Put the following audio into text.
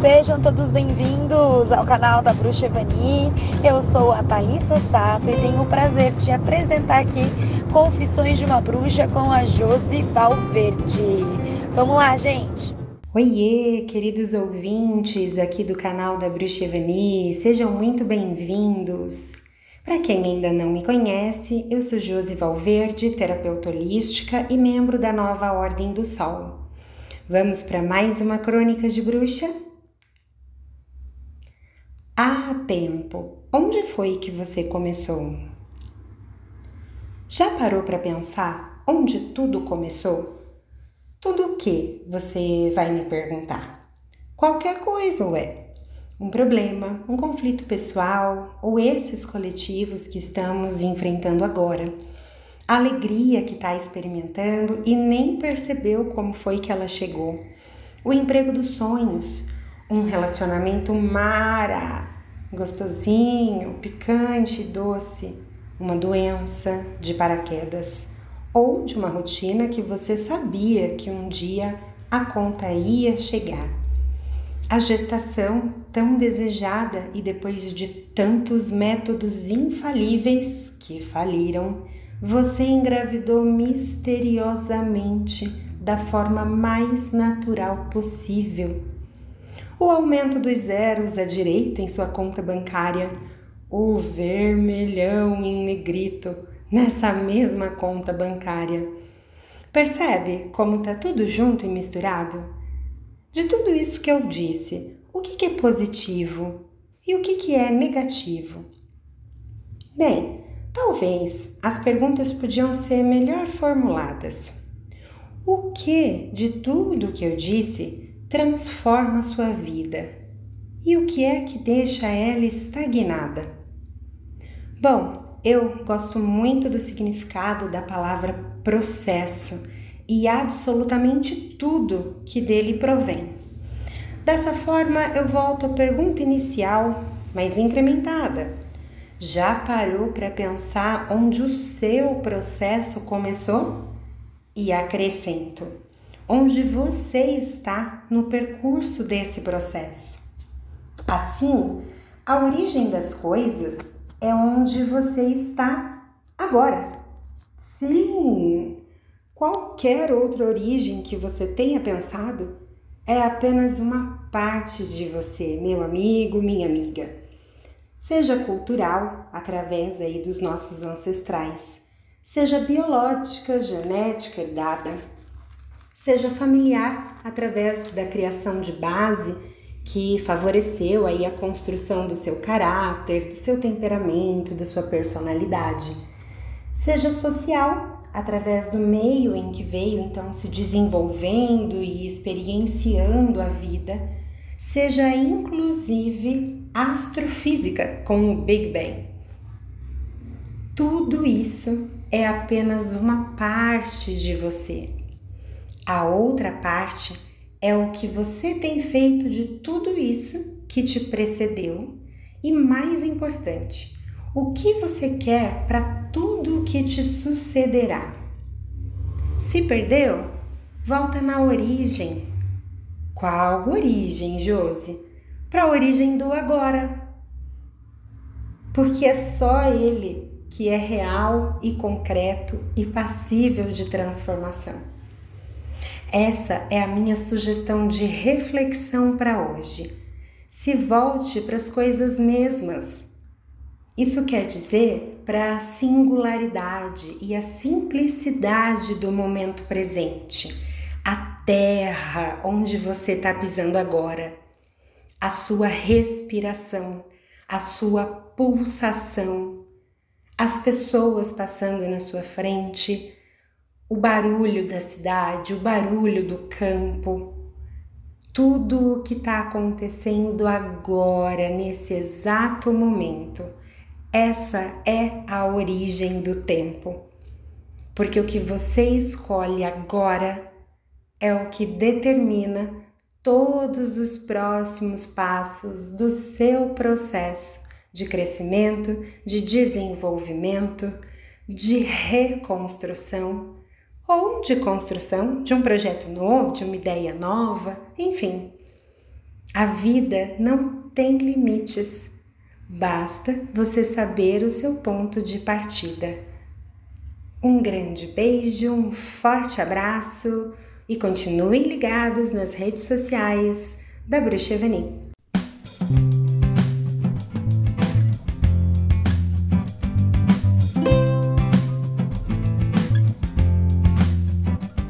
Sejam todos bem-vindos ao canal da Bruxa Evani. Eu sou a Thalissa Sato e tenho o prazer de apresentar aqui Confissões de uma Bruxa com a Josi Valverde. Vamos lá, gente! Oiê, queridos ouvintes aqui do canal da Bruxa Evani, sejam muito bem-vindos. Para quem ainda não me conhece, eu sou Josi Valverde, terapeuta holística e membro da Nova Ordem do Sol. Vamos para mais uma Crônica de Bruxa? Há tempo, onde foi que você começou? Já parou para pensar onde tudo começou? Tudo o que você vai me perguntar? Qualquer coisa, ué. Um problema, um conflito pessoal ou esses coletivos que estamos enfrentando agora. A alegria que está experimentando e nem percebeu como foi que ela chegou. O emprego dos sonhos, um relacionamento mara, gostosinho, picante, doce, uma doença de paraquedas ou de uma rotina que você sabia que um dia a conta ia chegar. A gestação tão desejada e depois de tantos métodos infalíveis que faliram, você engravidou misteriosamente da forma mais natural possível o aumento dos zeros à direita em sua conta bancária, o vermelhão em negrito nessa mesma conta bancária. Percebe como está tudo junto e misturado? De tudo isso que eu disse, o que, é positivo e o que, que é negativo? Bem, talvez as perguntas podiam ser melhor formuladas. O que de tudo que eu disse transforma sua vida e o que é que deixa ela estagnada? Bom, eu gosto muito do significado da palavra processo e absolutamente tudo que dele provém. Dessa forma, eu volto à pergunta inicial, mas incrementada. Já parou para pensar onde o seu processo começou? E acrescento onde você está no percurso desse processo. Assim, a origem das coisas é onde você está agora. Sim, qualquer outra origem que você tenha pensado é apenas uma parte de você, meu amigo, minha amiga. Seja cultural, através aí dos nossos ancestrais, seja biológica, genética, herdada seja familiar através da criação de base que favoreceu aí a construção do seu caráter, do seu temperamento, da sua personalidade. Seja social através do meio em que veio então se desenvolvendo e experienciando a vida, seja inclusive astrofísica com o Big Bang. Tudo isso é apenas uma parte de você a outra parte é o que você tem feito de tudo isso que te precedeu e, mais importante, o que você quer para tudo o que te sucederá. Se perdeu, volta na origem. Qual origem, Josi? Para a origem do agora. Porque é só ele que é real e concreto e passível de transformação. Essa é a minha sugestão de reflexão para hoje. Se volte para as coisas mesmas. Isso quer dizer para a singularidade e a simplicidade do momento presente, a terra onde você está pisando agora, a sua respiração, a sua pulsação, as pessoas passando na sua frente o barulho da cidade, o barulho do campo, tudo o que está acontecendo agora, nesse exato momento. Essa é a origem do tempo. Porque o que você escolhe agora é o que determina todos os próximos passos do seu processo de crescimento, de desenvolvimento, de reconstrução ou de construção de um projeto novo, de uma ideia nova, enfim. A vida não tem limites. Basta você saber o seu ponto de partida. Um grande beijo, um forte abraço e continuem ligados nas redes sociais da Bruxa Evani.